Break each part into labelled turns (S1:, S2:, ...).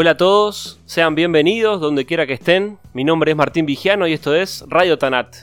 S1: Hola a todos, sean bienvenidos donde quiera que estén. Mi nombre es Martín Vigiano y esto es Radio Tanat,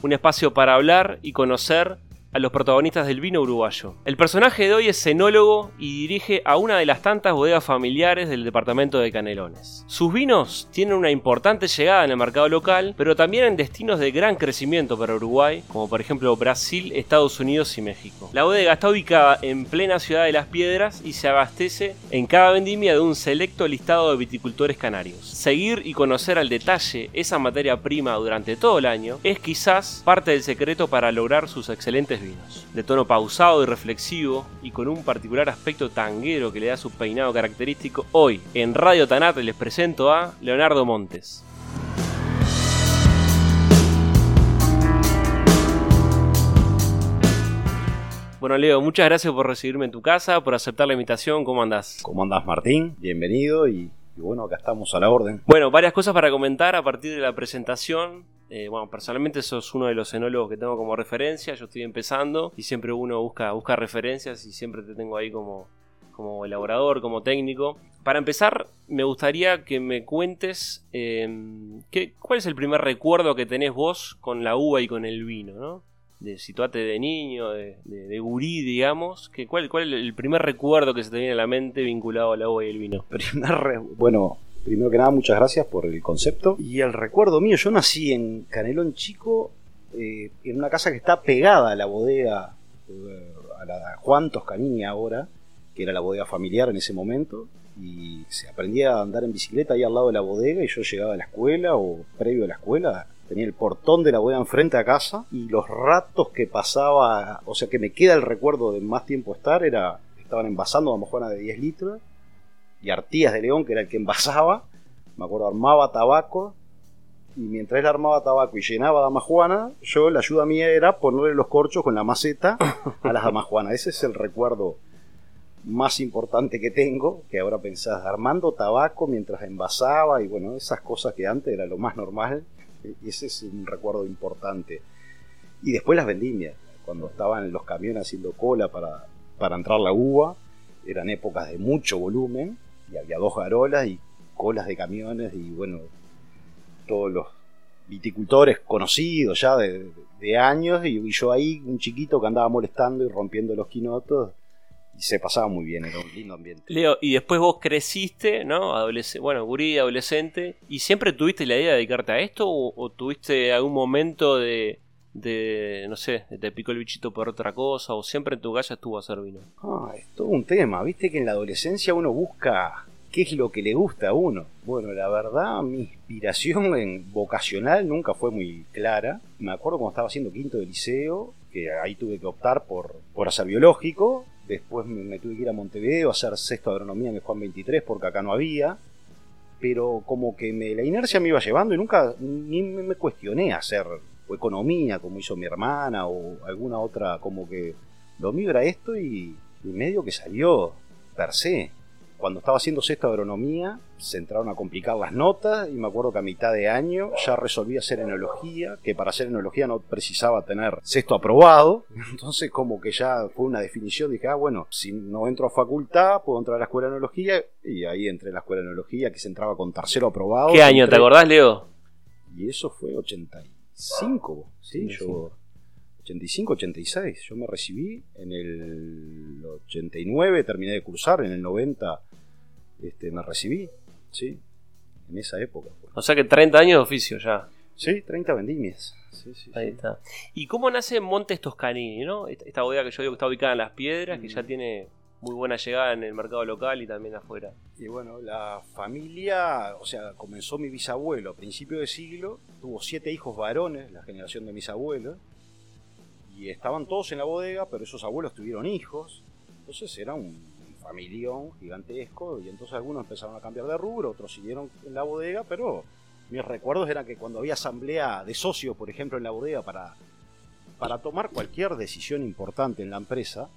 S1: un espacio para hablar y conocer a los protagonistas del vino uruguayo. El personaje de hoy es cenólogo y dirige a una de las tantas bodegas familiares del departamento de Canelones. Sus vinos tienen una importante llegada en el mercado local, pero también en destinos de gran crecimiento para Uruguay, como por ejemplo Brasil, Estados Unidos y México. La bodega está ubicada en plena ciudad de Las Piedras y se abastece en cada vendimia de un selecto listado de viticultores canarios. Seguir y conocer al detalle esa materia prima durante todo el año es quizás parte del secreto para lograr sus excelentes vinos. De tono pausado y reflexivo y con un particular aspecto tanguero que le da su peinado característico, hoy en Radio Tanat les presento a Leonardo Montes. Bueno, Leo, muchas gracias por recibirme en tu casa, por aceptar la invitación. ¿Cómo andás?
S2: ¿Cómo andás, Martín? Bienvenido y, y bueno, acá estamos a la orden.
S1: Bueno, varias cosas para comentar a partir de la presentación. Eh, bueno, personalmente sos uno de los enólogos que tengo como referencia. Yo estoy empezando y siempre uno busca, busca referencias y siempre te tengo ahí como, como elaborador, como técnico. Para empezar, me gustaría que me cuentes eh, cuál es el primer recuerdo que tenés vos con la uva y con el vino, ¿no? De situate de niño, de, de, gurí, digamos. Que, ¿cuál, ¿Cuál es el primer recuerdo que se te viene a la mente vinculado a la uva y el vino?
S2: Primer bueno, primero que nada, muchas gracias por el concepto. Y el recuerdo mío, yo nací en Canelón Chico, eh, en una casa que está pegada a la bodega, eh, a la Juan Toscanini ahora, que era la bodega familiar en ese momento. Y se aprendía a andar en bicicleta ahí al lado de la bodega y yo llegaba a la escuela o previo a la escuela tenía el portón de la bodega enfrente a casa y los ratos que pasaba, o sea que me queda el recuerdo de más tiempo estar, era estaban envasando a Juana de 10 litros y Artías de León, que era el que envasaba, me acuerdo, armaba tabaco y mientras él armaba tabaco y llenaba Dama Juana, yo la ayuda mía era ponerle los corchos con la maceta a las Dama Juana. Ese es el recuerdo más importante que tengo, que ahora pensás, armando tabaco mientras envasaba y bueno, esas cosas que antes era lo más normal, ese es un recuerdo importante. Y después las vendimias, cuando estaban los camiones haciendo cola para, para entrar la uva, eran épocas de mucho volumen y había dos garolas y colas de camiones y bueno, todos los viticultores conocidos ya de, años y, y yo ahí, un chiquito que andaba molestando y rompiendo los quinotos y se pasaba muy bien, era un lindo ambiente.
S1: Leo, y después vos creciste, ¿no? Adolesc bueno, gurí, adolescente, ¿y siempre tuviste la idea de dedicarte a esto o, o tuviste algún momento de, de, no sé, te picó el bichito por otra cosa o siempre en tu casa estuvo a hacer vino?
S2: Ah, es todo un tema, viste que en la adolescencia uno busca qué es lo que le gusta a uno. Bueno, la verdad, mi inspiración en vocacional nunca fue muy clara. Me acuerdo cuando estaba haciendo quinto de liceo, que ahí tuve que optar por, por hacer biológico. Después me, tuve que ir a Montevideo a hacer sexto de agronomía en el Juan 23 porque acá no había. Pero como que la inercia me iba llevando y nunca ni me cuestioné hacer o economía como hizo mi hermana o alguna otra, como que lo mío era esto y, y medio que salió per se. Cuando estaba haciendo sexto de agronomía, se entraron a complicar las notas y me acuerdo que a mitad de año ya resolví hacer enología, que para hacer enología no precisaba tener sexto aprobado. Entonces como que ya fue una definición, dije, ah, bueno, si no entro a facultad, puedo entrar a la escuela de enología y ahí entré a la escuela de enología que se entraba con tercero aprobado.
S1: ¿Qué año?
S2: Entré-
S1: ¿Te acordás, Leo?
S2: Y eso fue 85, sí, yo... 85, 86. Yo me recibí en el 89, terminé de cursar, en el 90 este, me recibí, sí, en esa época. fue.
S1: O sea que 30 años de oficio ya.
S2: Sí, 30 vendimias. Sí, sí,
S1: Ahí
S2: sí.
S1: está. ¿Y cómo nace Montes Toscanini, no? Esta esta bodega que yo digo que está ubicada en Las Piedras, que
S2: Mm.
S1: ya tiene muy buena llegada en el mercado local y también afuera.
S2: Y bueno, la familia, o sea, comenzó mi bisabuelo a principio de siglo, tuvo siete hijos varones, la generación de mis abuelos, y estaban todos en la bodega, pero esos abuelos tuvieron hijos, entonces era un familión gigantesco, y entonces algunos empezaron a cambiar de rubro, otros siguieron en la bodega, pero mis recuerdos eran que cuando había asamblea de socios, por ejemplo, en la bodega, para, para tomar cualquier decisión importante en la empresa,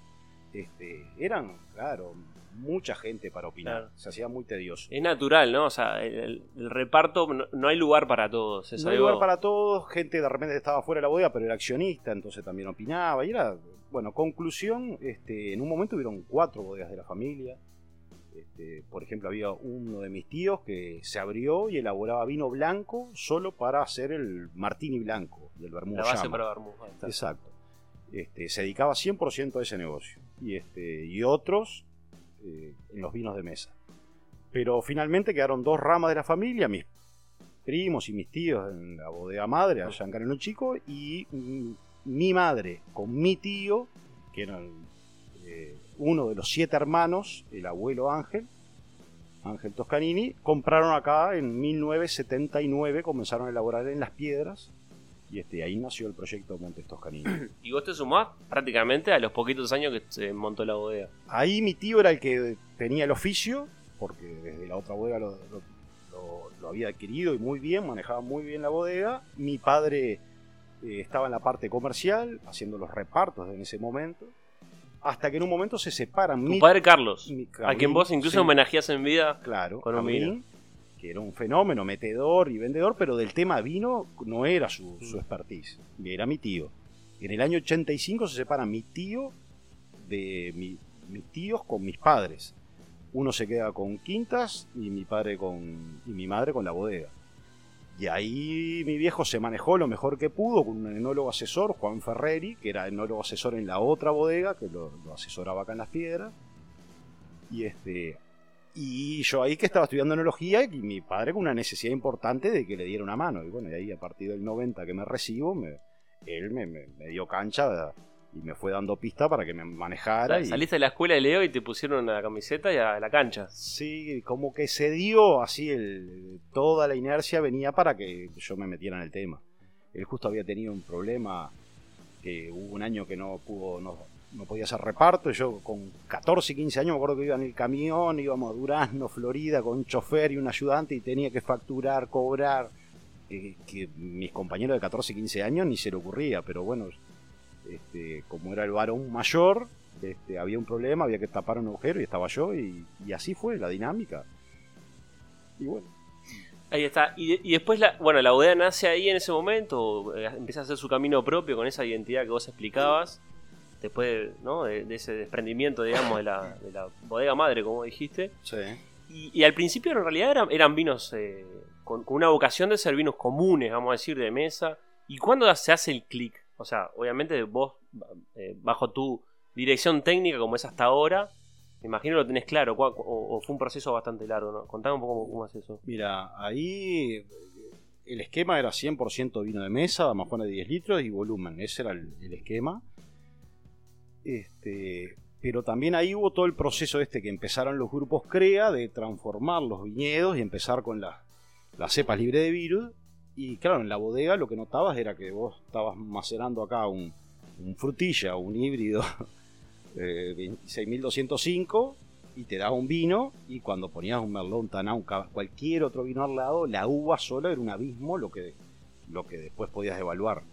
S2: este, eran, claro, mucha gente para opinar.
S1: Claro.
S2: Se hacía muy tedioso.
S1: Es natural, ¿no? O sea, el, reparto, no, no hay lugar para todos.
S2: No hay lugar para todos, gente de repente estaba fuera de la bodega, pero era accionista, entonces también opinaba. Y era, bueno, conclusión, este, en un momento hubieron cuatro bodegas de la familia. Este, por ejemplo, había uno de mis tíos que se abrió y elaboraba vino blanco solo para hacer el martini blanco y el vermouth.
S1: La base para vermouth.
S2: Exacto. Este, se dedicaba 100% a ese negocio. Y, este, y otros eh, en los vinos de mesa. Pero finalmente quedaron dos ramas de la familia, mis primos y mis tíos en la bodega madre, allá en Canelón Chico, y mi madre con mi tío, que eran eh, uno de los siete hermanos, el abuelo Ángel, Ángel Toscanini, compraron acá en 1979, comenzaron a elaborar en las piedras y este, ahí nació el proyecto Montes Toscanini.
S1: ¿Y vos te sumás prácticamente a los poquitos años que se montó la bodega?
S2: Ahí mi tío era el que tenía el oficio, porque desde la otra bodega lo, había adquirido y muy bien, manejaba muy bien la bodega. Mi padre eh, estaba en la parte comercial, haciendo los repartos en ese momento hasta que en un momento se separan.
S1: Mi padre Carlos, a quien vos incluso homenajeás en vida
S2: claro, con un vino. Era un fenómeno, metedor y vendedor, pero del tema vino no era su, su expertise, era mi tío. En el año 85 se separan mi tío de mis tíos con mis padres. Uno se queda con Quintas y mi padre con y mi madre con la bodega. Y ahí mi viejo se manejó lo mejor que pudo con un enólogo asesor, Juan Ferreri, que era enólogo asesor en la otra bodega, que lo, asesoraba acá en las piedras. Y este. Y yo ahí que estaba estudiando enología y mi padre con una necesidad importante de que le diera una mano. Y bueno, y ahí a partir del 90 que me recibo, él me, me, me dio cancha y me fue dando pista para que me manejara. y...
S1: Saliste de la escuela de Leo y te pusieron la camiseta y a la cancha.
S2: Sí, como que se dio así, el, toda la inercia venía para que yo me metiera en el tema. Él justo había tenido un problema, que hubo un año que no pudo, no, no podía hacer reparto. Yo con 14, 15 años me acuerdo que iba en el camión, íbamos a Durazno, Florida, con un chofer y un ayudante y tenía que facturar, cobrar. Eh, que mis compañeros de 14, 15 años ni se le ocurría, pero bueno, este, como era el varón mayor, este, había un problema, había que tapar un agujero y estaba yo y, así fue la dinámica. Y bueno.
S1: Ahí está. Y, después, la, bueno, la bodega nace ahí en ese momento, eh, empieza a hacer su camino propio con esa identidad que vos explicabas, después de, ese desprendimiento, digamos, de la, bodega madre, como dijiste.
S2: Sí.
S1: Y, al principio en realidad eran, eran vinos eh, con, con, una vocación de ser vinos comunes, vamos a decir, de mesa. ¿Y cuándo se hace el clic? O sea, obviamente vos, eh, bajo tu dirección técnica, como es hasta ahora, me imagino lo tenés claro, o, fue un proceso bastante largo, ¿no? Contame un poco cómo, es eso.
S2: Mira, ahí el esquema era 100% vino de mesa, más de 10 litros y volumen, ese era el, esquema. Este, pero también ahí hubo todo el proceso este que empezaron los grupos CREA de transformar los viñedos y empezar con las cepas libres de virus. Y claro, en la bodega lo que notabas era que vos estabas macerando acá un, frutilla, un híbrido eh, 26.205 y te daba un vino y cuando ponías un merlot, un cualquier otro vino al lado, la uva sola era un abismo lo que, lo que después podías evaluar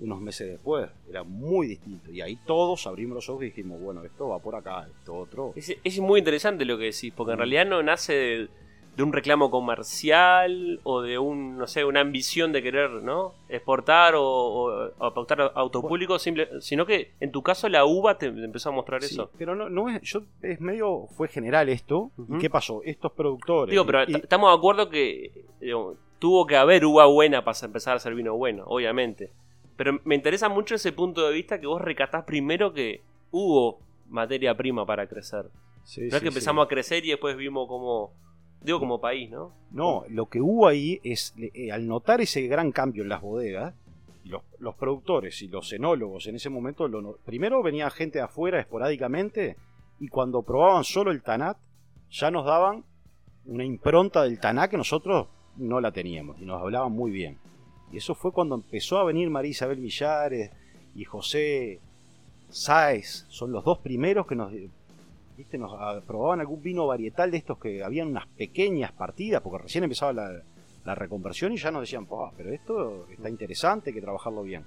S2: unos meses después. Era muy distinto. Y ahí todos abrimos los ojos y dijimos, bueno, esto va por acá, esto otro.
S1: Es, es muy interesante lo que decís, porque en realidad no nace de de un reclamo comercial o de un, no sé, una ambición de querer, ¿no? Exportar o, o, pautar autopúblico, simple, sino que en tu caso la uva te, empezó a mostrar eso.
S2: Pero no, no es, yo, es medio, fue general esto. ¿Y qué pasó? Estos productores.
S1: Digo, pero estamos de acuerdo que tuvo que haber uva buena para empezar a hacer vino bueno, obviamente. Pero me interesa mucho ese punto de vista que vos recatás primero que hubo materia prima para crecer. no es que empezamos a crecer y después vimos cómo Digo como país, ¿no?
S2: No, lo que hubo ahí es, eh, al notar ese gran cambio en las bodegas, los, productores y los enólogos en ese momento, primero venía gente de afuera esporádicamente y cuando probaban solo el Tanat, ya nos daban una impronta del Tanat que nosotros no la teníamos y nos hablaban muy bien. Y eso fue cuando empezó a venir María Isabel Millares y José Sáez, son los dos primeros que nos nos ah, probaban algún vino varietal de estos que habían unas pequeñas partidas, porque recién empezaba la, reconversión y ya nos decían, pero esto está interesante, hay que trabajarlo bien.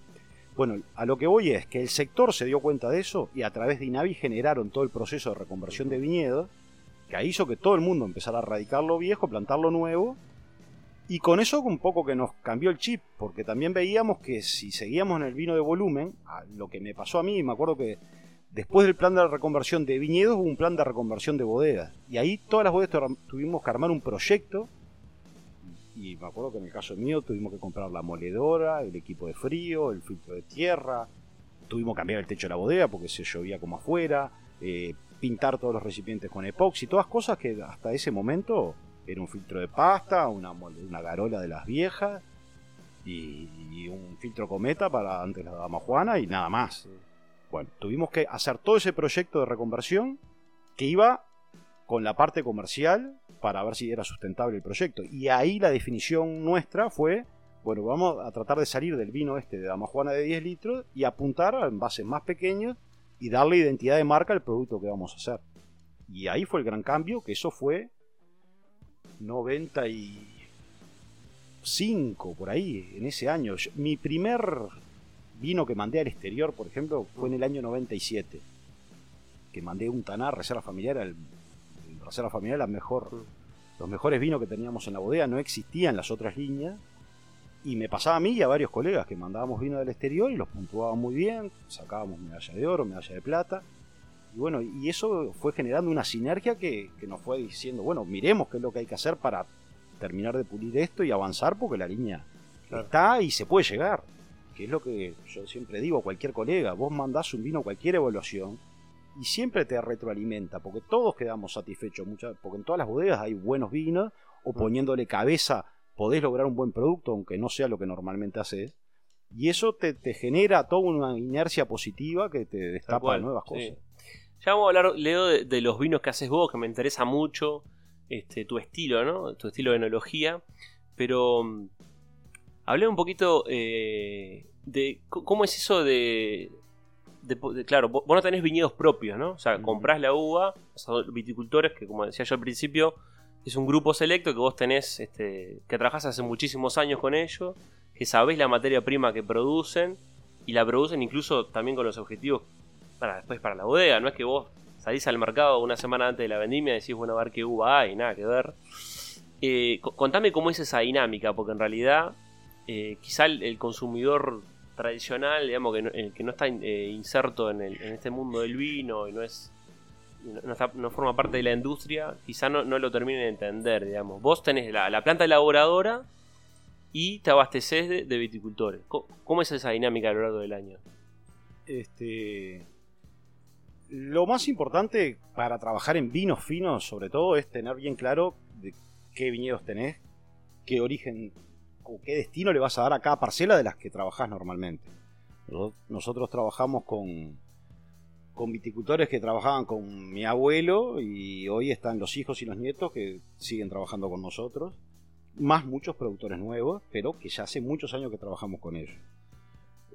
S2: Bueno, a lo que voy es que el sector se dio cuenta de eso y a través de INAVI generaron todo el proceso de reconversión de viñedos, que hizo que todo el mundo empezara a radicar lo viejo, plantar lo nuevo, y con eso un poco que nos cambió el chip, porque también veíamos que si seguíamos en el vino de volumen, lo que me pasó a mí, me acuerdo que Después del plan de reconversión de viñedos hubo un plan de reconversión de bodegas. Y ahí todas las bodegas tuvimos que armar un proyecto. Y me acuerdo que en el caso mío tuvimos que comprar la moledora, el equipo de frío, el filtro de tierra. Tuvimos que cambiar el techo de la bodega porque se llovía como afuera. Eh, pintar todos los recipientes con epoxi. Todas cosas que hasta ese momento era un filtro de pasta, una, una garola de las viejas. Y, y un filtro cometa para antes la dama Juana y nada más. Bueno, tuvimos que hacer todo ese proyecto de reconversión que iba con la parte comercial para ver si era sustentable el proyecto. Y ahí la definición nuestra fue, bueno, vamos a tratar de salir del vino este de Damajuana de 10 litros y apuntar a envases más pequeños y darle identidad de marca al producto que vamos a hacer. Y ahí fue el gran cambio, que eso fue 95 por ahí, en ese año. Mi primer vino que mandé al exterior, por ejemplo, fue en el año 97. Que mandé un tanar, reserva familiar, el, reserva familiar la mejor, los mejores vinos que teníamos en la bodega, no existían las otras líneas. Y me pasaba a mí y a varios colegas que mandábamos vino del exterior y los puntuaban muy bien, sacábamos medalla de oro, medalla de plata. Y bueno, y eso fue generando una sinergia que, que nos fue diciendo, bueno, miremos qué es lo que hay que hacer para terminar de pulir esto y avanzar porque la línea está y se puede llegar que es lo que yo siempre digo a cualquier colega, vos mandás un vino a cualquier evaluación y siempre te retroalimenta, porque todos quedamos satisfechos, porque en todas las bodegas hay buenos vinos, o mm. poniéndole cabeza podés lograr un buen producto, aunque no sea lo que normalmente haces, y eso te, genera toda una inercia positiva que te destapa nuevas cosas.
S1: Ya vamos a hablar, Leo, de, los vinos que haces vos, que me interesa mucho este, tu estilo, ¿no? Tu estilo de enología, pero mm, Hablé un poquito eh, de cómo es eso de, Claro, vos no tenés viñedos propios, ¿no? O sea, comprás la uva, son viticultores que, como decía yo al principio, es un grupo selecto que vos tenés, este, que trabajás hace muchísimos años con ellos, que sabés la materia prima que producen y la producen incluso también con los objetivos para después para la bodega. No es que vos salís al mercado una semana antes de la vendimia y decís, bueno, a ver qué uva hay, nada que ver. Eh, contame cómo es esa dinámica, porque en realidad eh, quizá el, consumidor tradicional, digamos, que no, el que no está eh, inserto en, este mundo del vino y no es no, forma parte de la industria, quizá no, lo termine de entender, digamos. Vos tenés la, planta elaboradora y te abasteces de, viticultores. ¿Cómo, es esa dinámica a lo largo del año?
S2: Este, lo más importante para trabajar en vinos finos, sobre todo, es tener bien claro de qué viñedos tenés, qué origen o qué destino le vas a dar a cada parcela de las que trabajás normalmente. Nosotros trabajamos con, con viticultores que trabajaban con mi abuelo y hoy están los hijos y los nietos que siguen trabajando con nosotros, más muchos productores nuevos, pero que ya hace muchos años que trabajamos con ellos.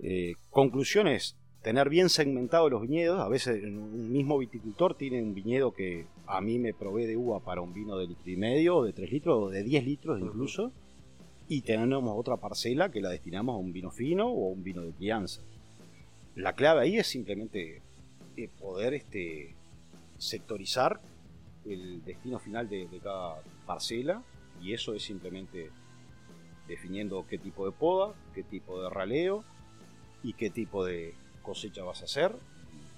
S2: Eh, conclusiones, tener bien segmentados los viñedos, a veces un mismo viticultor tiene un viñedo que a mí me provee de uva para un vino de litro y medio, de 3 litros, o de 10 litros incluso. Y tenemos otra parcela que la destinamos a un vino fino o a un vino de crianza. La clave ahí es simplemente eh, poder este, sectorizar el destino final de, cada parcela. Y eso es simplemente definiendo qué tipo de poda, qué tipo de raleo y qué tipo de cosecha vas a hacer.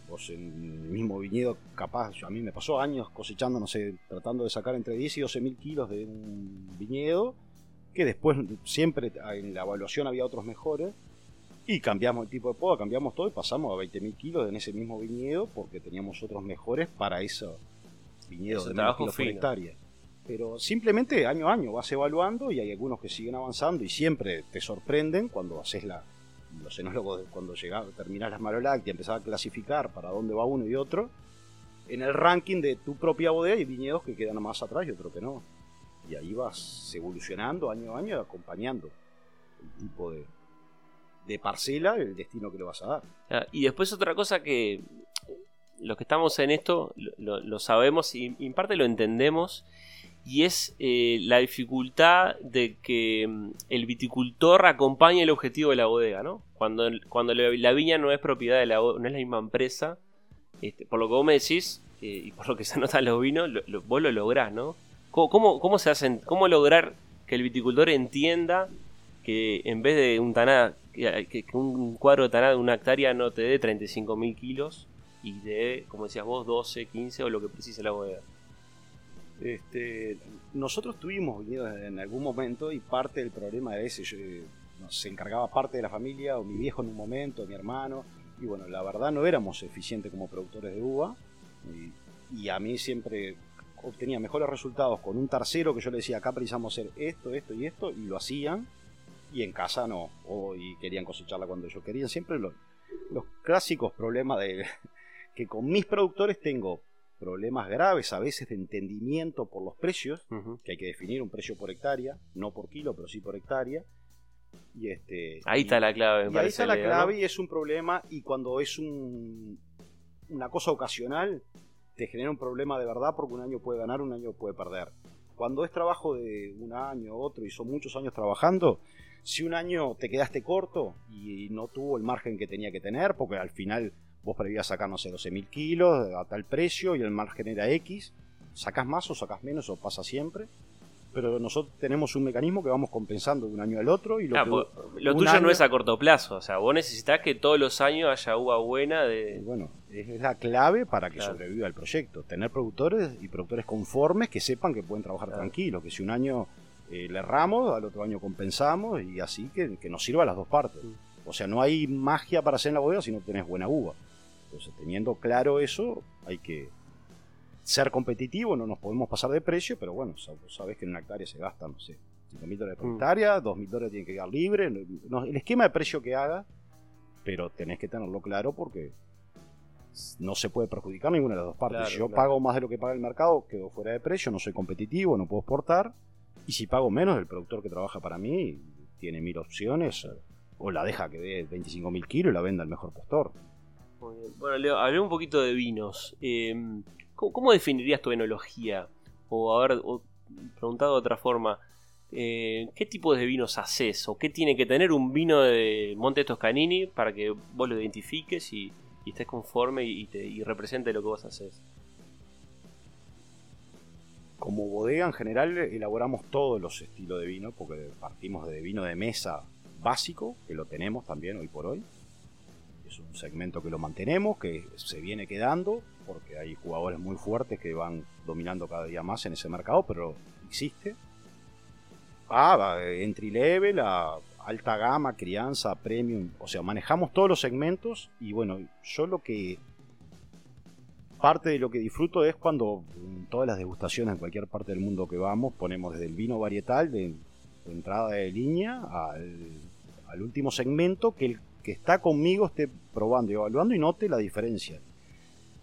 S2: Vos en el mismo viñedo, capaz, a mí me pasó años cosechando, no sé, tratando de sacar entre 10 y 12 mil kilos de un viñedo que después siempre en la evaluación había otros mejores, y cambiamos el tipo de poda, cambiamos todo y pasamos a 20.000 kilos en ese mismo viñedo porque teníamos otros mejores para esos viñedos de menos kilos hectárea. Pero simplemente año a año vas evaluando y hay algunos que siguen avanzando y siempre te sorprenden cuando haces la, los enólogos cuando llegas, terminas las malolactias, empezás a clasificar para dónde va uno y otro. En el ranking de tu propia bodega hay viñedos que quedan más atrás y otros que no y ahí vas evolucionando año a año, acompañando el tipo de, de parcela, el destino que le vas a dar.
S1: Ah, y después otra cosa que los que estamos en esto lo, sabemos y en parte lo entendemos, y es eh, la dificultad de que mm, el viticultor acompañe el objetivo de la bodega, ¿no? Cuando, cuando la viña no es propiedad de la no es la misma empresa, este, por lo que vos me decís, eh, y por lo que se nota en los vinos, vos lo lográs, ¿no? ¿Cómo, se hacen, cómo lograr que el viticultor entienda que en vez de un taná, que, un cuadro de taná de una hectárea no te dé 35.000 kilos, y de, como decías vos, 12, 15 o lo que precise la bodega.
S2: Este, nosotros tuvimos vinidos en algún momento y parte del problema de ese. Yo, se encargaba parte de la familia, o mi viejo en un momento, mi hermano, y bueno, la verdad no éramos eficientes como productores de uva, y, a mí siempre obtenía mejores resultados con un tercero que yo le decía, acá precisamos hacer esto, esto y esto, y lo hacían, y en casa no, o, y querían cosecharla cuando yo quería, siempre los, los clásicos problemas de que con mis productores tengo problemas graves a veces de entendimiento por los precios, que hay que definir un precio por hectárea, no por kilo, pero sí por hectárea, y este,
S1: ahí está la clave.
S2: y ahí está la clave y es un problema y cuando es un, una cosa ocasional te genera un problema de verdad porque un año puede ganar, un año puede perder. Cuando es trabajo de un año, otro y son muchos años trabajando, si un año te quedaste corto y no tuvo el margen que tenía que tener, porque al final vos prevías sacar, no sé, 12.000 kilos a tal precio y el margen era X, sacas más o sacas menos o pasa siempre pero nosotros tenemos un mecanismo que vamos compensando de un año al otro. y Lo,
S1: pues, lo tuyo no es a corto plazo, o sea, vos necesitas que todos los años haya uva buena. de
S2: Bueno, es la clave para que sobreviva el proyecto, tener productores y productores conformes que sepan que pueden trabajar tranquilos, que si un año eh, le erramos, al otro año compensamos y así que, que nos sirva a las dos partes. O sea, no hay magia para hacer en la bodega si no tenés buena uva. Entonces, teniendo claro eso, hay que ser competitivo, no nos podemos pasar de precio, pero bueno, sabes que en una hectárea se gasta, no sé, 5 mil dólares por mm. hectárea, 2 mil dólares tienen que quedar libre, el esquema de precio que haga, pero tenés que tenerlo claro porque no se puede perjudicar ninguna de las dos partes. si yo pago más de lo que paga el mercado, quedo fuera de precio, no soy competitivo, no puedo exportar, y si pago menos, el productor que trabaja para mí tiene mil opciones, o la deja que dé 25 mil kilos y la venda al mejor postor.
S1: Bueno, Leo, hablé un poquito de vinos. Eh, ¿Cómo, definirías tu enología? O haber preguntado de otra forma, eh, ¿qué tipo de vinos haces? ¿O qué tiene que tener un vino de Monte Toscanini para que vos lo identifiques y, estés conforme y, te, represente lo que vos haces?
S2: Como bodega en general elaboramos todos los estilos de vino, porque partimos de vino de mesa básico, que lo tenemos también hoy por hoy. Es un segmento que lo mantenemos, que se viene quedando, porque hay jugadores muy fuertes que van dominando cada día más en ese mercado, pero existe. Ah, entry level, a alta gama, crianza, premium, o sea, manejamos todos los segmentos y bueno, yo lo que parte de lo que disfruto es cuando en todas las degustaciones en cualquier parte del mundo que vamos ponemos desde el vino varietal de, entrada de línea al, al, último segmento que el que está conmigo esté probando y evaluando y note la diferencia.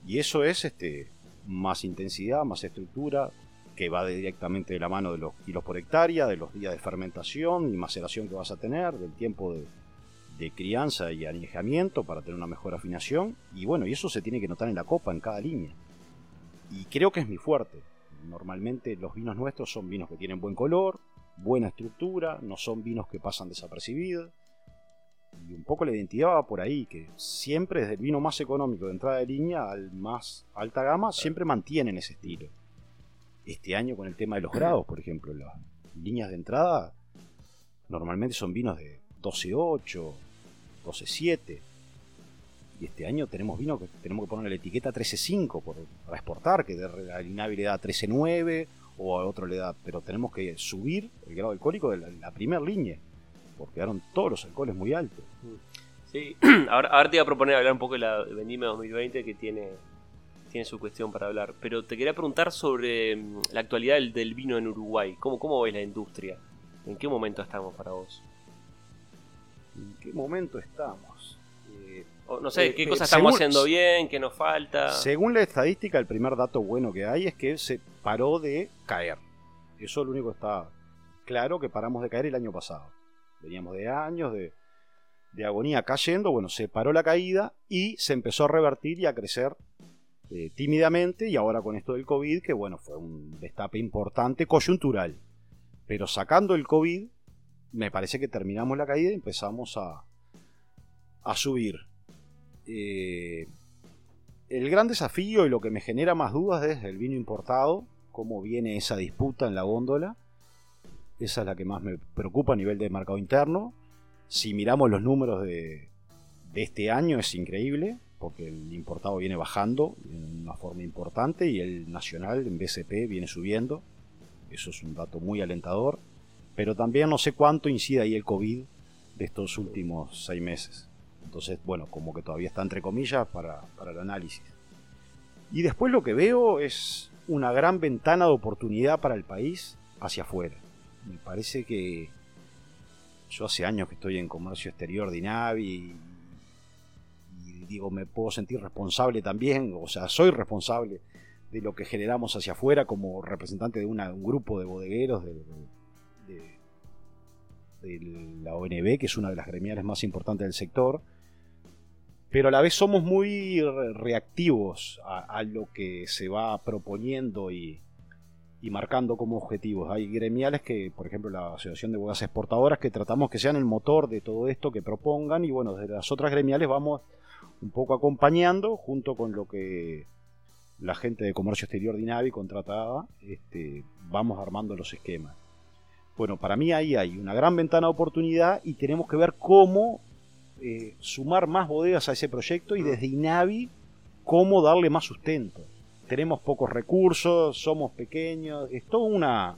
S2: Y eso es este, más intensidad, más estructura, que va directamente de la mano de los kilos por hectárea, de los días de fermentación y maceración que vas a tener, del tiempo de, crianza y añejamiento para tener una mejor afinación. Y bueno, y eso se tiene que notar en la copa, en cada línea. Y creo que es mi fuerte. Normalmente los vinos nuestros son vinos que tienen buen color, buena estructura, no son vinos que pasan desapercibidos y un poco la identidad va por ahí, que siempre desde el vino más económico de entrada de línea al más alta gama, siempre mantienen ese estilo. Este año con el tema de los grados, por ejemplo, las líneas de entrada normalmente son vinos de 12.8, 12.7. Y este año tenemos vino que tenemos que poner la etiqueta 13.5 para exportar, que de la Inavi le da 13.9 o a otro le da, pero tenemos que subir el grado alcohólico de la, la primera línea porque quedaron todos los alcoholes muy altos.
S1: Sí, ahora, te iba a proponer hablar un poco de la Vendime 2020 que tiene, tiene su cuestión para hablar, pero te quería preguntar sobre mm, la actualidad del, vino en Uruguay. ¿Cómo, ¿Cómo ves la industria? ¿En qué momento estamos para vos?
S2: ¿En qué momento estamos?
S1: Eh, no sé, ¿qué cosas estamos haciendo bien? ¿Qué nos falta?
S2: Según la estadística, el primer dato bueno que hay es que se paró de caer. Eso es lo único que está claro, que paramos de caer el año pasado. Veníamos de años de, agonía cayendo, bueno, se paró la caída y se empezó a revertir y a crecer eh, tímidamente y ahora con esto del COVID, que bueno, fue un destape importante, coyuntural. Pero sacando el COVID, me parece que terminamos la caída y empezamos a, a subir. Eh, el gran desafío y lo que me genera más dudas es el vino importado, cómo viene esa disputa en la góndola esa es la que más me preocupa a nivel de mercado interno. Si miramos los números de, este año es increíble. porque el importado viene bajando en una forma importante y el nacional en BCP viene subiendo. Eso es un dato muy alentador. Pero también no sé cuánto incide ahí el COVID de estos últimos seis meses. Entonces, bueno, como que todavía está entre comillas para, para el análisis. Y después lo que veo es una gran ventana de oportunidad para el país hacia afuera. Me parece que yo hace años que estoy en comercio exterior de INAVI y, digo, me puedo sentir responsable también, o sea, soy responsable de lo que generamos hacia afuera como representante de un grupo de bodegueros de, la ONB, que es una de las gremiales más importantes del sector, pero a la vez somos muy reactivos a lo que se va proponiendo y, y marcando como objetivos. Hay gremiales que, por ejemplo, la Asociación de Bodegas Exportadoras, que tratamos que sean el motor de todo esto que propongan y bueno, desde las otras gremiales vamos un poco acompañando junto con lo que la gente de comercio exterior de INAVI contrataba, este, vamos armando los esquemas. Bueno, para mí ahí hay una gran ventana de oportunidad y tenemos que ver cómo eh, sumar más bodegas a ese proyecto y desde INAVI cómo darle más sustento tenemos pocos recursos, somos pequeños, es todo una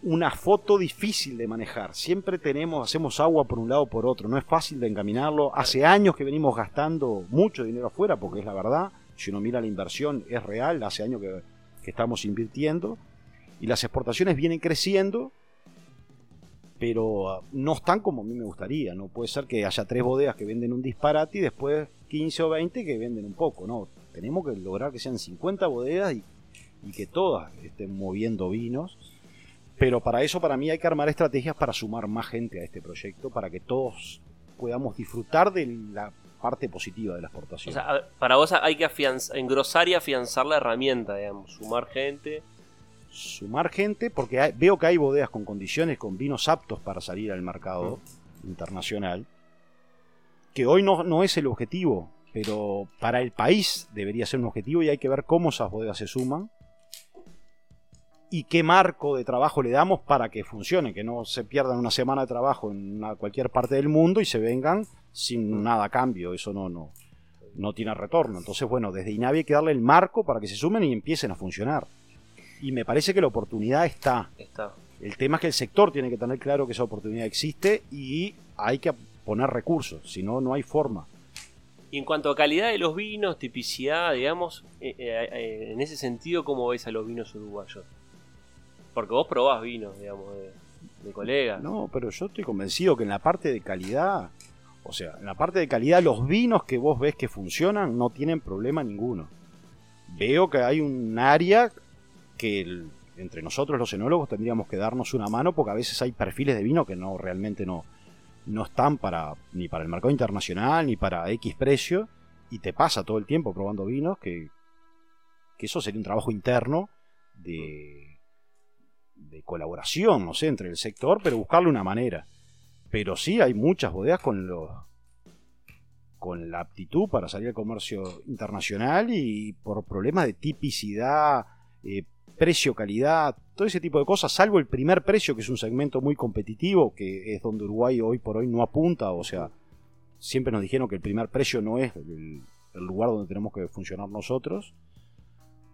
S2: una foto difícil de manejar. Siempre tenemos, hacemos agua por un lado o por otro, no es fácil de encaminarlo. Hace años que venimos gastando mucho dinero afuera, porque es la verdad, si uno mira la inversión es real, hace años que, que estamos invirtiendo y las exportaciones vienen creciendo pero no están como a mí me gustaría. No puede ser que haya tres bodegas que venden un disparate y después 15 o 20 que venden un poco. No, tenemos que lograr que sean 50 bodegas y, que todas estén moviendo vinos. Pero para eso, para mí, hay que armar estrategias para sumar más gente a este proyecto, para que todos podamos disfrutar de la parte positiva de la exportación.
S1: O sea, para vos hay que engrosar y afianzar la herramienta, digamos, sumar gente
S2: sumar gente, porque veo que hay bodegas con condiciones, con vinos aptos para salir al mercado internacional, que hoy no, no es el objetivo, pero para el país debería ser un objetivo y hay que ver cómo esas bodegas se suman y qué marco de trabajo le damos para que funcione, que no se pierdan una semana de trabajo en cualquier parte del mundo y se vengan sin nada a cambio, eso no, no, no tiene retorno. Entonces, bueno, desde INAVI hay que darle el marco para que se sumen y empiecen a funcionar. Y me parece que la oportunidad está.
S1: Está.
S2: El tema es que el sector tiene que tener claro que esa oportunidad existe y hay que poner recursos, si no, no hay forma.
S1: Y en cuanto a calidad de los vinos, tipicidad, digamos, eh, eh, eh, en ese sentido, ¿cómo ves a los vinos uruguayos? Porque vos probás vinos, digamos, de, de colegas.
S2: No, pero yo estoy convencido que en la parte de calidad, o sea, en la parte de calidad, los vinos que vos ves que funcionan no tienen problema ninguno. Veo que hay un área que entre nosotros los enólogos tendríamos que darnos una mano porque a veces hay perfiles de vino que no realmente no, no están para ni para el mercado internacional ni para X precio y te pasa todo el tiempo probando vinos que, que eso sería un trabajo interno de, de colaboración, no sé, entre el sector, pero buscarle una manera. Pero sí hay muchas bodegas con los con la aptitud para salir al comercio internacional y por problemas de tipicidad, eh, precio, calidad, todo ese tipo de cosas, salvo el primer precio, que es un segmento muy competitivo, que es donde Uruguay hoy por hoy no apunta, o sea, siempre nos dijeron que el primer precio no es el, lugar donde tenemos que funcionar nosotros.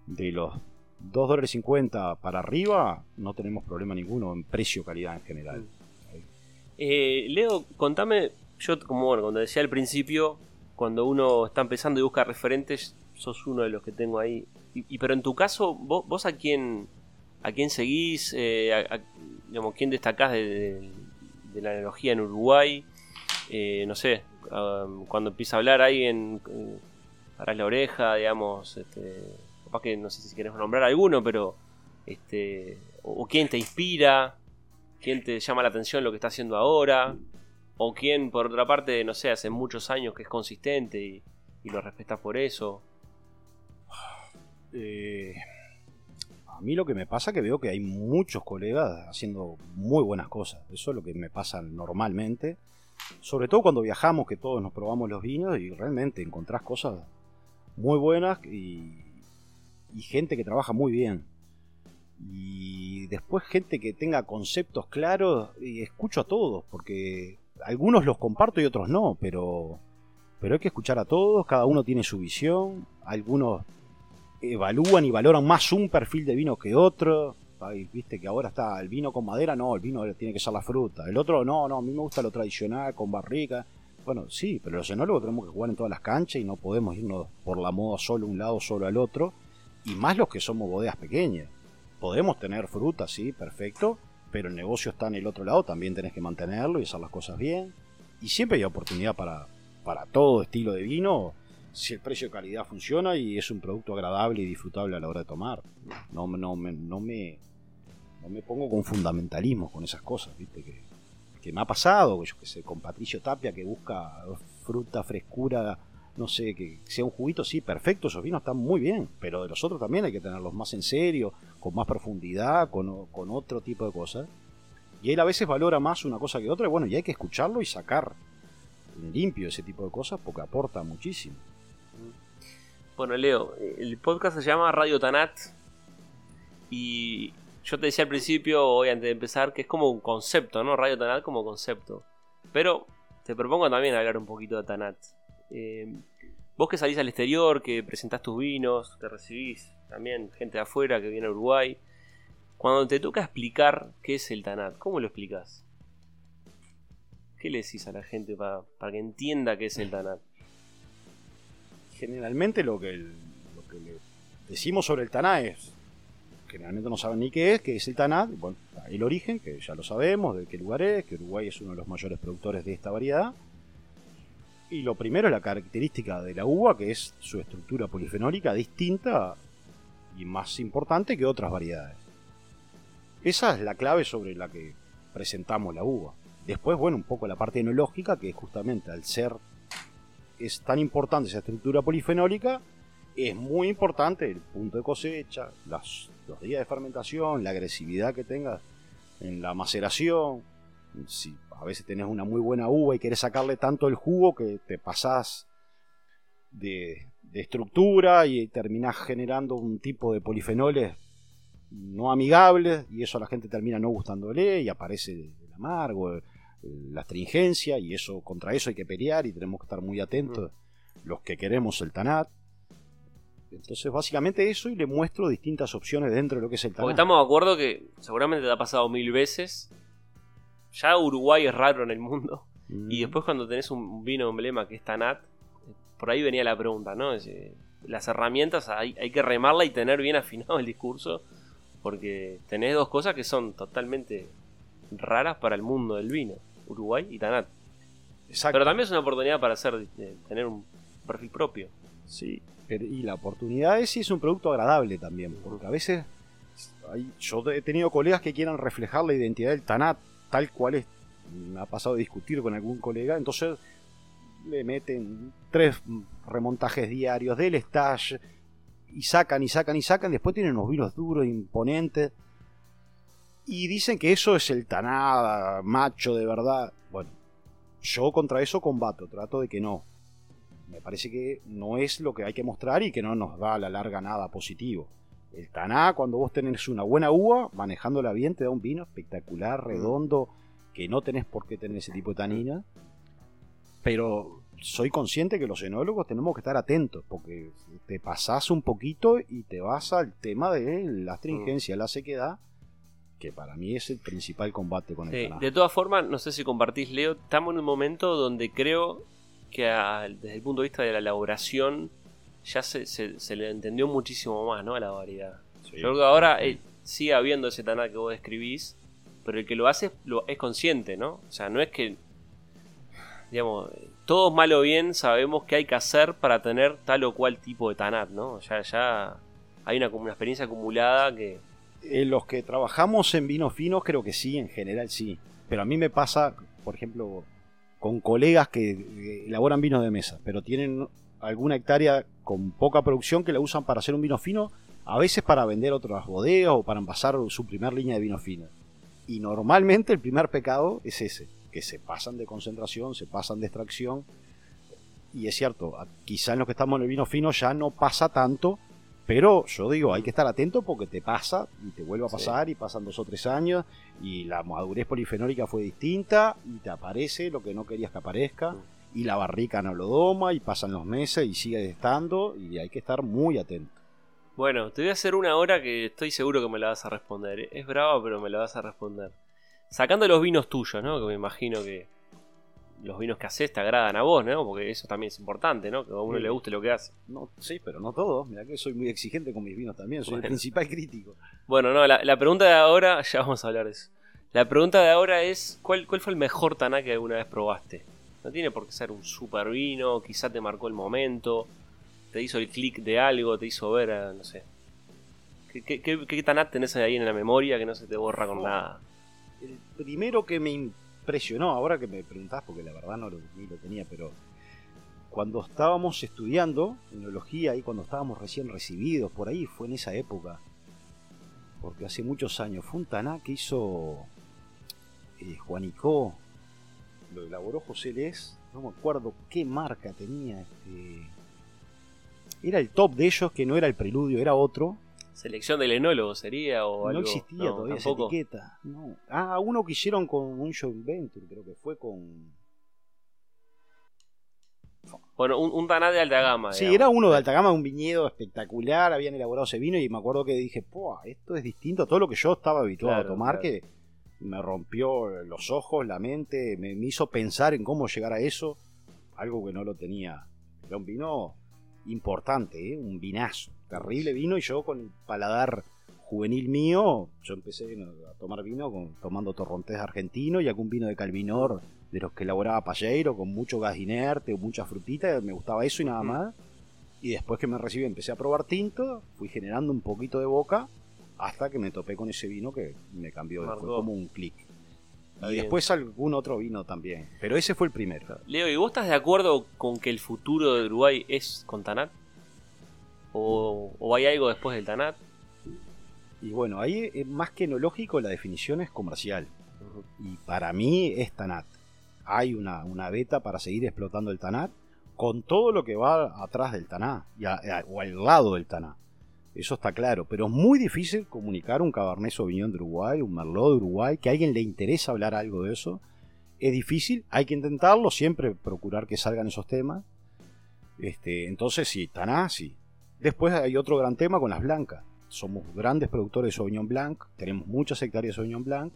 S2: De los 2 dólares 50 para arriba, no tenemos problema ninguno en precio-calidad en general.
S1: Eh, Leo, contame, yo como bueno, cuando decía al principio, cuando uno está empezando y busca referentes, sos uno de los que tengo ahí y, pero en tu caso, vos, a quién a quién seguís, eh, digamos, quién destacás de, la analogía en Uruguay, eh, no sé, cuando empieza a hablar alguien, eh, parás la oreja, digamos, este, capaz que no sé si querés nombrar alguno, pero este, o, quién te inspira, quién te llama la atención lo que está haciendo ahora, o quién por otra parte, no sé, hace muchos años que es consistente y lo respetas por eso.
S2: Eh, a mí lo que me pasa es que veo que hay muchos colegas haciendo muy buenas cosas. Eso es lo que me pasa normalmente. Sobre todo cuando viajamos, que todos nos probamos los vinos y realmente encontrás cosas muy buenas y, gente que trabaja muy bien. Y después gente que tenga conceptos claros y escucho a todos, porque algunos los comparto y otros no, pero, pero hay que escuchar a todos, cada uno tiene su visión, algunos evalúan y valoran más un perfil de vino que otro. Viste que ahora está el vino con madera, no, el vino tiene que ser la fruta. El otro, no, no, a mí me gusta lo tradicional, con barrica. Bueno, sí, pero los enólogos tenemos que jugar en todas las canchas y no podemos irnos por la moda solo un lado, solo al otro. Y más los que somos bodegas pequeñas. Podemos tener fruta, sí, perfecto, pero el negocio está en el otro lado, también tenés que mantenerlo y hacer las cosas bien. Y siempre hay oportunidad para, para todo estilo de vino si el precio de calidad funciona y es un producto agradable y disfrutable a la hora de tomar. No, no, me, no, me, no me pongo con fundamentalismo con esas cosas, ¿viste? Que, que me ha pasado, yo que sé, con Patricio Tapia que busca fruta, frescura, no sé, que sea un juguito, sí, perfecto, esos vinos están muy bien, pero de los otros también hay que tenerlos más en serio, con más profundidad, con, con otro tipo de cosas. Y él a veces valora más una cosa que otra, y bueno, y hay que escucharlo y sacar limpio ese tipo de cosas porque aporta muchísimo.
S1: Bueno, Leo, el podcast se llama Radio Tanat. Y yo te decía al principio, hoy antes de empezar, que es como un concepto, ¿no? Radio Tanat como concepto. Pero te propongo también hablar un poquito de Tanat. Eh, vos que salís al exterior, que presentás tus vinos, que recibís también gente de afuera que viene a Uruguay. Cuando te toca explicar qué es el Tanat, ¿cómo lo explicas? ¿Qué le decís a la gente para, para que entienda qué es el Tanat?
S2: Generalmente lo que, le decimos sobre el taná es, generalmente no saben ni qué es, qué es el taná, bueno, el origen, que ya lo sabemos, de qué lugar es, que Uruguay es uno de los mayores productores de esta variedad. Y lo primero es la característica de la uva, que es su estructura polifenólica distinta y más importante que otras variedades. Esa es la clave sobre la que presentamos la uva. Después, bueno, un poco la parte enológica, que es justamente al ser es tan importante esa estructura polifenólica, es muy importante el punto de cosecha, los días de fermentación, la agresividad que tengas en la maceración. Si a veces tenés una muy buena uva y querés sacarle tanto el jugo que te pasás de, estructura y terminás generando un tipo de polifenoles no amigables y eso a la gente termina no gustándole y aparece el amargo, la astringencia y eso contra eso hay que pelear y tenemos que estar muy atentos los que queremos el TANAT. Entonces, básicamente eso y le muestro distintas opciones dentro de lo que es el TANAT.
S1: Porque estamos de acuerdo que seguramente te ha pasado mil veces. Ya Uruguay es raro en el mundo. Mm. Y después cuando tenés un vino emblema que es TANAT, por ahí venía la pregunta, ¿no? Eh, las herramientas hay, hay que remarla y tener bien afinado el discurso. Porque tenés dos cosas que son totalmente raras para el mundo del vino. Uruguay y Tanat. Pero también es una oportunidad para hacer eh, tener un perfil propio.
S2: Sí, y la oportunidad es si es un producto agradable también, porque a veces yo he tenido colegas que quieran reflejar la identidad del Tanat tal cual es. Me ha pasado a discutir con algún colega, entonces le meten tres remontajes diarios del stage y sacan y sacan y sacan, después tienen unos vinos duros, imponentes y dicen que eso es el tanada, macho de verdad. Bueno, yo contra eso combato, trato de que no. Me parece que no es lo que hay que mostrar y que no nos da a la larga nada positivo. El taná, cuando vos tenés una buena uva, manejándola bien, te da un vino espectacular, mm. redondo, que no tenés por qué tener ese tipo de tanina. Pero soy consciente que los enólogos tenemos que estar atentos, porque te pasás un poquito y te vas al tema de la astringencia, la sequedad que para mí es el principal combate con el
S1: De todas formas, no sé si compartís, Leo, estamos en un momento donde creo que desde el punto de vista de la elaboración ya se, se, le entendió muchísimo más ¿no? a la variedad. Yo creo que ahora eh, sigue habiendo ese taná que vos describís, pero el que lo hace lo, es consciente, ¿no? O sea, no es que, digamos, todos mal o bien sabemos qué hay que hacer para tener tal o cual tipo de tanat, ¿no? Ya, ya hay una, una experiencia acumulada que,
S2: eh, los que trabajamos en vinos finos creo que sí, en general sí. Pero a mí me pasa, por ejemplo, con colegas que eh, elaboran vinos de mesa, pero tienen alguna hectárea con poca producción que la usan para hacer un vino fino, a veces para vender otras bodegas o para envasar su primer línea de vino fino. Y normalmente el primer pecado es ese, que se pasan de concentración, se pasan de extracción. Y es cierto, quizá en los que estamos en el vino fino ya no pasa tanto, Pero yo digo, hay que estar atento porque te pasa y te vuelve a pasar y pasan dos o tres años y la madurez polifenólica fue distinta y te aparece lo que no querías que aparezca y la barrica no lo doma y pasan los meses y sigue estando y hay que estar muy atento.
S1: Bueno, te voy a hacer una hora que estoy seguro que me la vas a responder. Es brava, pero me la vas a responder. Sacando los vinos tuyos, ¿no? Que me imagino que los vinos que haces te agradan a vos, ¿no? Porque eso también es importante, ¿no? Que a uno le guste lo que hace.
S2: No, sí, pero no todos. Mira que soy muy exigente con mis vinos también. Soy el principal crítico.
S1: Bueno, no, la, pregunta de ahora, ya vamos a hablar de eso. La pregunta de ahora es: ¿cuál, cuál fue el mejor taná que alguna vez probaste? No tiene por qué ser un super vino, quizá te marcó el momento, te hizo el clic de algo, te hizo ver, no sé. ¿Qué, qué, qué, taná tenés ahí en la memoria que no se te borra con nada?
S2: El primero que me impresionó, ahora que me preguntás, porque la verdad no lo, tenía, pero cuando estábamos estudiando enología y cuando estábamos recién recibidos, por ahí fue en esa época, porque hace muchos años, fue un taná que hizo eh, Juanicó, lo elaboró José Les, no me acuerdo qué marca tenía, este, era el top de ellos, que no era el preludio, era otro,
S1: Selección del enólogo sería o
S2: algo. No existía todavía esa etiqueta. No. Ah, uno que hicieron con un joint venture, creo que fue con.
S1: Bueno, un, taná de alta gama.
S2: Sí, era uno de alta gama, un viñedo espectacular, habían elaborado ese vino y me acuerdo que dije, esto es distinto a todo lo que yo estaba habituado a tomar, que me rompió los ojos, la mente, me, me hizo pensar en cómo llegar a eso, algo que no lo tenía. Era un vino importante, ¿eh? un vinazo, terrible vino y yo con el paladar juvenil mío, yo empecé a tomar vino con, tomando torrontés argentino y algún vino de Calvinor de los que elaboraba Palleiro con mucho gas inerte o mucha frutita, me gustaba eso y nada más. Y después que me recibí empecé a probar tinto, fui generando un poquito de boca hasta que me topé con ese vino que me cambió, fue como un clic y después algún otro vino también. Pero ese fue el primero.
S1: Leo, ¿y vos estás de acuerdo con que el futuro de Uruguay es con Tanat? ¿O, hay algo después del Tanat?
S2: Y bueno, ahí es más que enológico la definición es comercial. Y para mí es Tanat. Hay una, una beta para seguir explotando el Tanat con todo lo que va atrás del Taná o al lado del Taná. Eso está claro, pero es muy difícil comunicar un Cabernet Sauvignon de Uruguay, un Merlot de Uruguay, que a alguien le interesa hablar algo de eso. Es difícil, hay que intentarlo, siempre procurar que salgan esos temas. Este, entonces sí, Taná sí. Después hay otro gran tema con las blancas. Somos grandes productores de Sauvignon Blanc, tenemos muchas hectáreas de Sauvignon Blanc,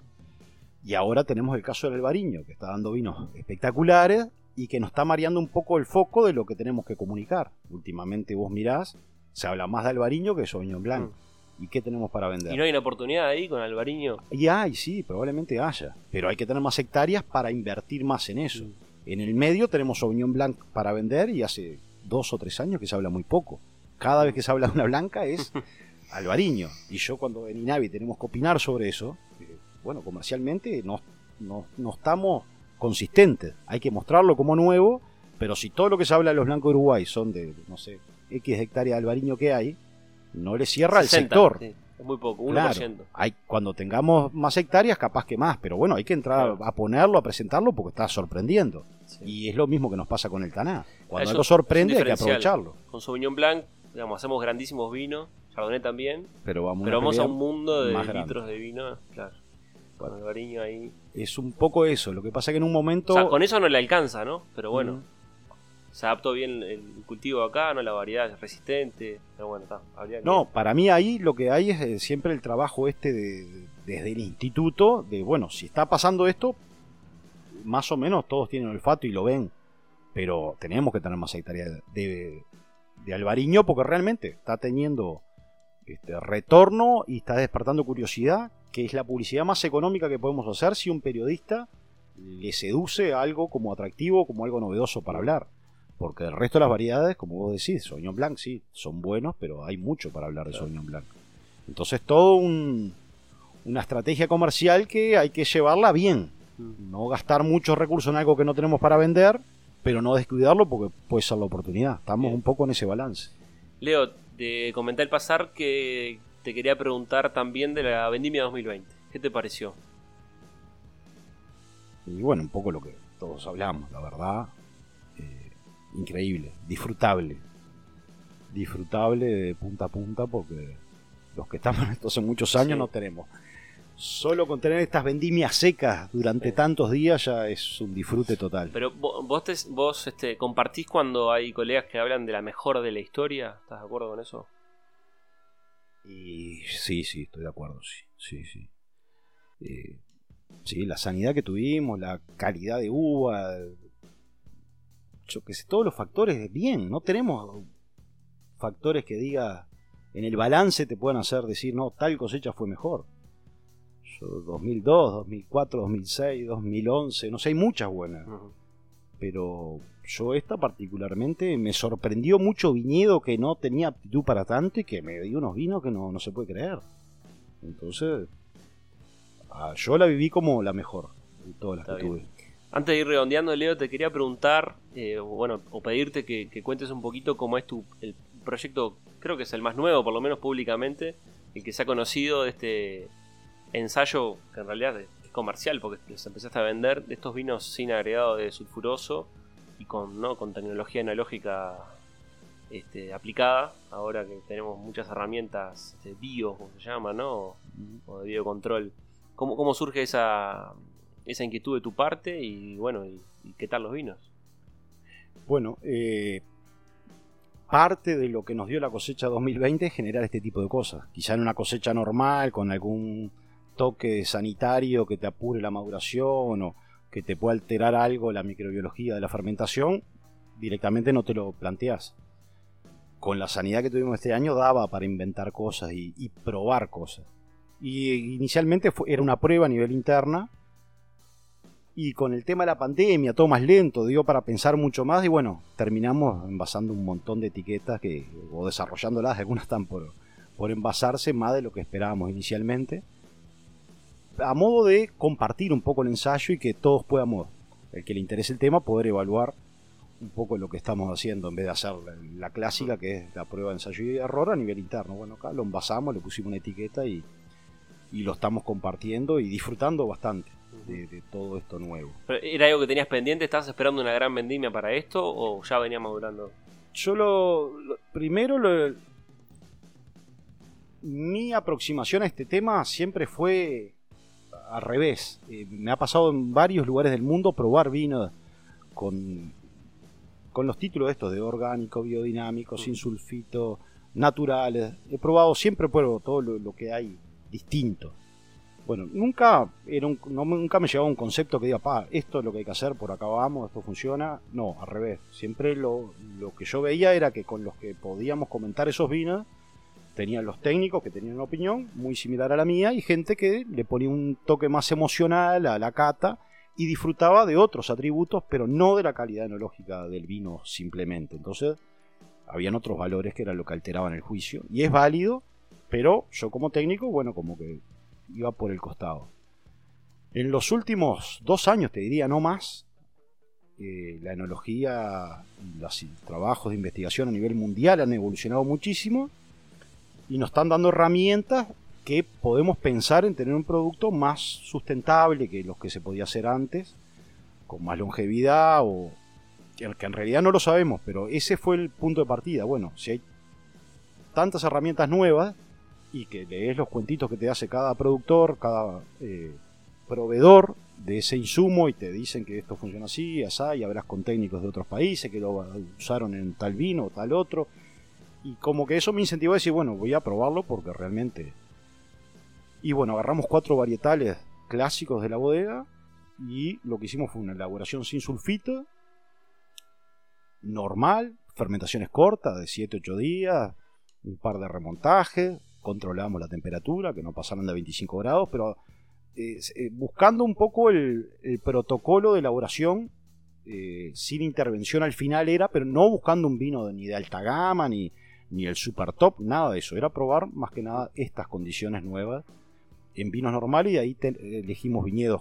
S2: y ahora tenemos el caso del Albariño, que está dando vinos espectaculares y que nos está mareando un poco el foco de lo que tenemos que comunicar. Últimamente vos mirás se habla más de Albariño que de Sauvignon Blanc. Mm. ¿Y qué tenemos para vender?
S1: ¿Y no hay una oportunidad ahí con Albariño?
S2: Y hay, sí, probablemente haya. Pero hay que tener más hectáreas para invertir más en eso. Mm. En el medio tenemos Sauvignon Blanc para vender y hace dos o tres años que se habla muy poco. Cada vez que se habla de una blanca es Albariño. Y yo cuando en Inavi tenemos que opinar sobre eso, eh, bueno, comercialmente no, no, no estamos consistentes. Hay que mostrarlo como nuevo, pero si todo lo que se habla de los blancos de Uruguay son de, no sé, X hectáreas de albariño que hay, no le cierra el sector.
S1: es muy poco, 1%.
S2: hay, cuando tengamos más hectáreas, capaz que más, pero bueno, hay que entrar a ponerlo, a presentarlo, porque está sorprendiendo. Y es lo mismo que nos pasa con el Taná. Cuando algo sorprende, hay que aprovecharlo.
S1: Con Sauvignon Blanc, digamos, hacemos grandísimos vinos, Chardonnay también,
S2: pero vamos,
S1: pero vamos a un mundo de litros de vino, claro. Con ahí.
S2: Es un poco eso, lo que pasa que en un momento...
S1: con eso no le alcanza, ¿no? Pero bueno se adaptó bien el cultivo acá, no la variedad es resistente, pero bueno, está,
S2: No, para mí ahí lo que hay es eh, siempre el trabajo este de, desde el instituto, de bueno, si está pasando esto, más o menos todos tienen olfato y lo ven, pero tenemos que tener más hectáreas de, de albariño porque realmente está teniendo este retorno y está despertando curiosidad, que es la publicidad más económica que podemos hacer si un periodista le seduce algo como atractivo, como algo novedoso para hablar. Porque el resto de las variedades, como vos decís, Sauvignon Blanc sí, son buenos, pero hay mucho para hablar de Sauvignon Blanc. Entonces todo una estrategia comercial que hay que llevarla bien. No gastar muchos recursos en algo que no tenemos para vender, pero no descuidarlo porque puede ser la oportunidad. Estamos un poco en ese balance.
S1: Leo, te comenté al pasar que te quería preguntar también de la Vendimia 2020. ¿Qué te pareció?
S2: Y bueno, un poco lo que todos hablamos, la verdad increíble, disfrutable. disfrutable de punta a punta porque los que estamos en esto hace muchos años no tenemos. Solo con tener estas vendimias secas durante tantos días ya es un disfrute total.
S1: Pero vos, vos este, compartís cuando hay colegas que hablan de la mejor de la historia, ¿estás de acuerdo con eso?
S2: Y sí, sí, estoy de acuerdo, sí, sí, sí. Eh, sí, la sanidad que tuvimos, la calidad de uva, yo que sé, todos los factores bien, no tenemos factores que diga en el balance te puedan hacer decir, no, tal cosecha fue mejor. Yo 2002, 2004, 2006, 2011, no sé, hay muchas buenas. Pero yo esta particularmente me sorprendió mucho viñedo que no tenía aptitud para tanto y que me dio unos vinos que no, se puede creer. Entonces, ah, yo la viví como la mejor de todas las que tuve.
S1: Antes de ir redondeando, Leo, te quería preguntar, eh, bueno, o pedirte que, cuentes un poquito cómo es tu el proyecto, creo que es el más nuevo, por lo menos públicamente, el que se ha conocido de este ensayo, que en realidad es comercial, porque los empezaste a vender, de estos vinos sin agregado de sulfuroso y con, ¿no? con tecnología analógica este, aplicada, ahora que tenemos muchas herramientas de este, bio, como se llama, ¿no? O de biocontrol. ¿Cómo, cómo surge esa, esa inquietud de tu parte y bueno, y, qué tal los vinos?
S2: Bueno, eh, parte de lo que nos dio la cosecha 2020 es generar este tipo de cosas. Quizá en una cosecha normal, con algún toque sanitario que te apure la maduración o que te pueda alterar algo la microbiología de la fermentación, directamente no te lo planteas. Con la sanidad que tuvimos este año daba para inventar cosas y, probar cosas. Y inicialmente era una prueba a nivel interna y con el tema de la pandemia, todo más lento, dio para pensar mucho más y bueno, terminamos envasando un montón de etiquetas que, o desarrollándolas, algunas están por, por envasarse más de lo que esperábamos inicialmente. A modo de compartir un poco el ensayo y que todos podamos, el que le interese el tema, poder evaluar un poco lo que estamos haciendo en vez de hacer la, clásica que es la prueba de ensayo y error a nivel interno. Bueno, acá lo envasamos, le pusimos una etiqueta y, y lo estamos compartiendo y disfrutando bastante de, todo esto nuevo.
S1: ¿Era algo que tenías pendiente? ¿Estabas esperando una gran vendimia para esto o ya venía madurando?
S2: Yo lo, primero lo, mi aproximación a este tema siempre fue al revés. Eh, me ha pasado en varios lugares del mundo probar vino con, con los títulos estos de orgánico, biodinámico, sin sulfito, naturales. He probado, siempre pruebo todo lo que hay distinto. Bueno, nunca, era nunca me llevaba un concepto que diga, pa, esto es lo que hay que hacer, por acá vamos, esto funciona. No, al revés. Siempre lo, que yo veía era que con los que podíamos comentar esos vinos, tenían los técnicos que tenían una opinión muy similar a la mía y gente que le ponía un toque más emocional a la cata y disfrutaba de otros atributos, pero no de la calidad enológica del vino simplemente. Entonces, habían otros valores que eran lo que alteraban el juicio. Y es válido, pero yo como técnico, bueno, como que iba por el costado. En los últimos dos años, te diría no más, eh, la enología y los trabajos de investigación a nivel mundial han evolucionado muchísimo y nos están dando herramientas que podemos pensar en tener un producto más sustentable que los que se podía hacer antes, con más longevidad o que en realidad no lo sabemos, pero ese fue el punto de partida. Bueno, si hay tantas herramientas nuevas, y que lees los cuentitos que te hace cada productor, cada eh, proveedor de ese insumo y te dicen que esto funciona así, así, y hablas con técnicos de otros países que lo usaron en tal vino o tal otro. Y como que eso me incentivó a decir, bueno, voy a probarlo porque realmente... Y bueno, agarramos cuatro varietales clásicos de la bodega y lo que hicimos fue una elaboración sin sulfito, normal, fermentaciones cortas de 7-8 días, un par de remontajes, controlamos la temperatura, que no pasaran de 25 grados, pero eh, eh, buscando un poco el, protocolo de elaboración eh, sin intervención al final era, pero no buscando un vino ni de alta gama, ni, ni el super top, nada de eso. Era probar más que nada estas condiciones nuevas en vinos normales y ahí elegimos viñedos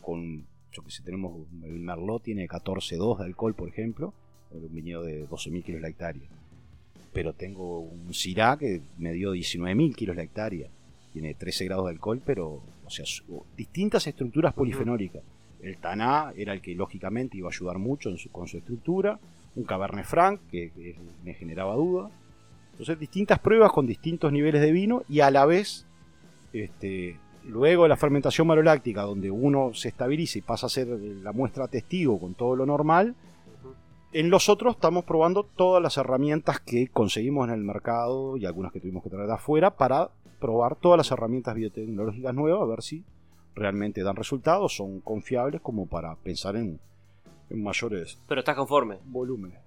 S2: con, yo que sé, tenemos, el Merlot tiene 14,2 de alcohol, por ejemplo, un viñedo de 12.000 kilos la hectárea pero tengo un Syrah que me dio 19.000 kilos la hectárea. Tiene 13 grados de alcohol, pero, o sea, distintas estructuras polifenólicas. El Taná era el que lógicamente iba a ayudar mucho con su estructura. Un Cabernet Franc, que, me generaba duda. Entonces, distintas pruebas con distintos niveles de vino y a la vez, este, luego la fermentación maloláctica, donde uno se estabiliza y pasa a ser la muestra testigo con todo lo normal, en los otros estamos probando todas las herramientas que conseguimos en el mercado y algunas que tuvimos que traer de afuera para probar todas las herramientas biotecnológicas nuevas, a ver si realmente dan resultados, son confiables como para pensar en, mayores
S1: Pero estás conforme.
S2: volúmenes.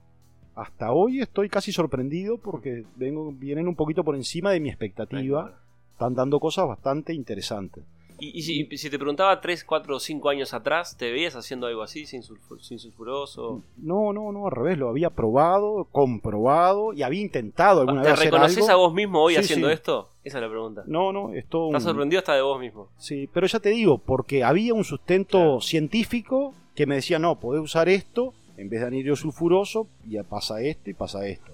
S2: Hasta hoy estoy casi sorprendido porque vengo, vienen un poquito por encima de mi expectativa. Están dando cosas bastante interesantes.
S1: Y, si, te preguntaba 3, 4 o 5 años atrás, ¿te veías haciendo algo así, sin, sulfuroso?
S2: No, no, no, al revés, lo había probado, comprobado y había intentado alguna
S1: vez.
S2: ¿Te
S1: reconoces a vos mismo hoy haciendo esto? Esa es la pregunta.
S2: No, no, esto.
S1: ¿Estás sorprendido hasta de vos mismo?
S2: Sí, pero ya te digo, porque había un sustento científico que me decía, no, podés usar esto en vez de anhídrido sulfuroso, ya pasa esto y pasa esto.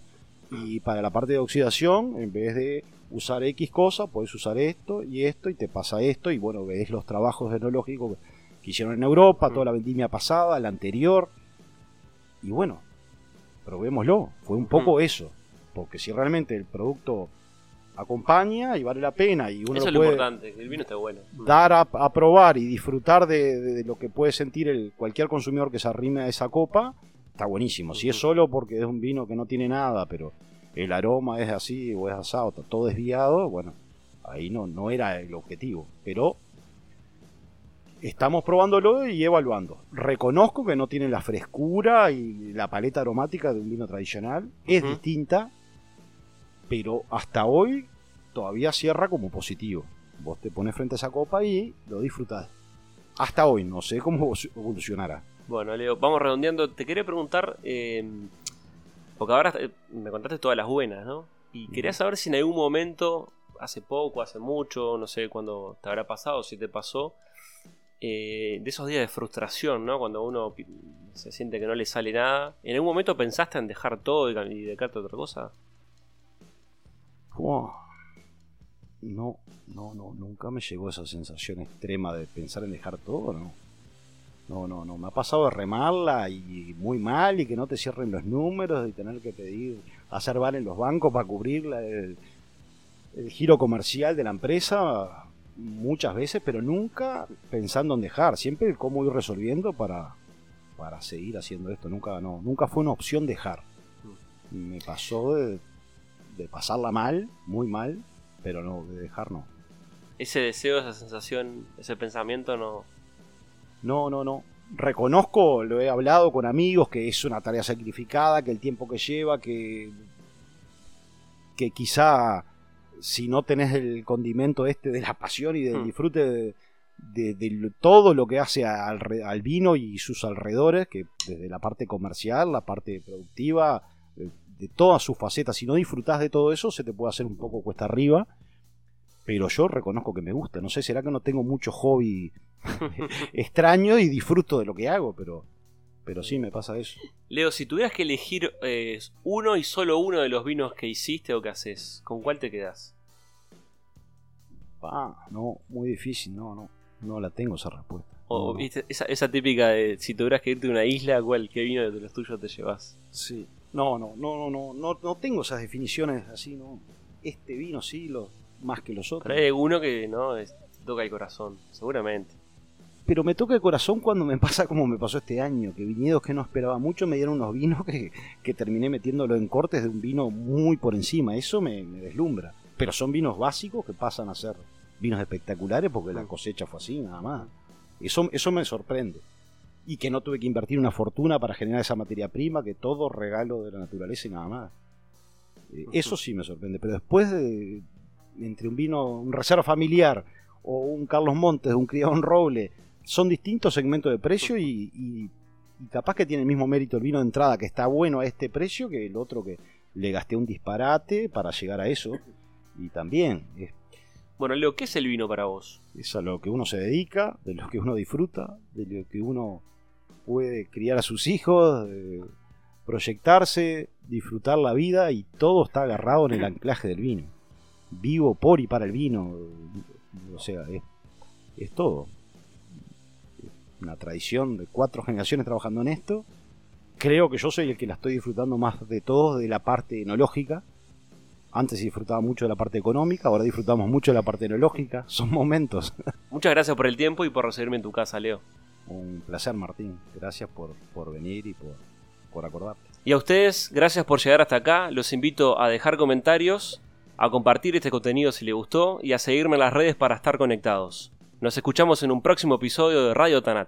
S2: Y para la parte de oxidación, en vez de usar X cosa, puedes usar esto y esto y te pasa esto y bueno, ves los trabajos enológicos que hicieron en Europa, toda la vendimia pasada, la anterior. Y bueno, probémoslo, fue un poco eso, porque si realmente el producto acompaña y vale la pena y uno
S1: Eso
S2: lo puede
S1: el vino está bueno.
S2: Dar a, probar y disfrutar de, lo que puede sentir el, cualquier consumidor que se arrime a esa copa, está buenísimo. Si es solo porque es un vino que no tiene nada, pero el aroma es así o es asado, está todo desviado, bueno, ahí no, no era el objetivo. Pero estamos probándolo y evaluando. Reconozco que no tiene la frescura y la paleta aromática de un vino tradicional, es distinta, pero hasta hoy todavía cierra como positivo. Vos te pones frente a esa copa y lo disfrutás. Hasta hoy, no sé cómo evolucionará.
S1: Bueno, Leo, vamos redondeando. Te quería preguntar, eh, porque ahora eh, me contaste todas las buenas, ¿no? Y quería saber si en algún momento, hace poco, hace mucho, no sé cuándo te habrá pasado, si te pasó, eh, de esos días de frustración, ¿no? Cuando uno se siente que no le sale nada. ¿En algún momento pensaste en dejar todo y dedicarte a otra cosa?
S2: No, no, no, nunca me llegó esa sensación extrema de pensar en dejar todo, ¿no? No, no, no. Me ha pasado de remarla y muy mal y que no te cierren los números y tener que pedir, hacer bar en los bancos para cubrir el, giro comercial de la empresa muchas veces, pero nunca pensando en dejar. Siempre cómo ir resolviendo para, para seguir haciendo esto. Nunca, no, nunca fue una opción dejar. Me pasó de, de pasarla mal, muy mal, pero no, de dejar no.
S1: Ese deseo, esa sensación, ese pensamiento no,
S2: no, no, no. Reconozco, lo he hablado con amigos, que es una tarea sacrificada, que el tiempo que lleva, que, que quizá si no tenés el condimento este de la pasión y del hmm. disfrute de, todo lo que hace al, al, vino y sus alrededores, que desde la parte comercial, la parte productiva, de, de todas sus facetas, si no disfrutás de todo eso, se te puede hacer un poco cuesta arriba. Pero yo reconozco que me gusta. No sé, será que no tengo mucho hobby extraño y disfruto de lo que hago, pero, pero sí me pasa eso.
S1: Leo, si tuvieras que elegir eh, uno y solo uno de los vinos que hiciste o que haces, ¿con cuál te quedas?
S2: Ah, no, muy difícil, no, no, no la tengo esa respuesta.
S1: O, ¿viste? Esa, típica de si tuvieras que irte a una isla, ¿cuál, ¿qué vino de los tuyos te llevas?
S2: Sí, no, no, no, no, no, no, no tengo esas definiciones así, ¿no? Este vino sí, lo, más que los otros.
S1: Pero hay uno que no, toca el corazón, seguramente
S2: pero me toca el corazón cuando me pasa como me pasó este año, que viñedos que no esperaba mucho me dieron unos vinos que, que terminé metiéndolo en cortes de un vino muy por encima, eso me, deslumbra. Pero son vinos básicos que pasan a ser vinos espectaculares porque la mm. cosecha fue así, nada más. Eso, eso me sorprende. Y que no tuve que invertir una fortuna para generar esa materia prima, que todo regalo de la naturaleza y nada más. Eh, eso sí me sorprende. Pero después de, entre un vino, un reserva familiar, o un Carlos Montes, un Criadón Roble, son distintos segmentos de precio y, capaz que tiene el mismo mérito el vino de entrada que está bueno a este precio que el otro que le gasté un disparate para llegar a eso. Y también
S1: Bueno, Leo, ¿qué es el vino para vos?
S2: Es a lo que uno se dedica, de lo que uno disfruta, de lo que uno puede criar a sus hijos, proyectarse, disfrutar la vida y todo está agarrado en el anclaje del vino. Vivo por y para el vino. O sea, es todo una tradición de cuatro generaciones trabajando en esto. Creo que yo soy el que la estoy disfrutando más de todos de la parte enológica. Antes disfrutaba mucho de la parte económica, ahora disfrutamos mucho de la parte enológica. Son momentos.
S1: Muchas gracias por el tiempo y por recibirme en tu casa, Leo.
S2: Un placer, Martín. Gracias por, por venir y por, por acordarte.
S1: Y a ustedes, gracias por llegar hasta acá. Los invito a dejar comentarios, a compartir este contenido si les gustó y a seguirme en las redes para estar conectados. Nos escuchamos en un próximo episodio de Radio Tanat.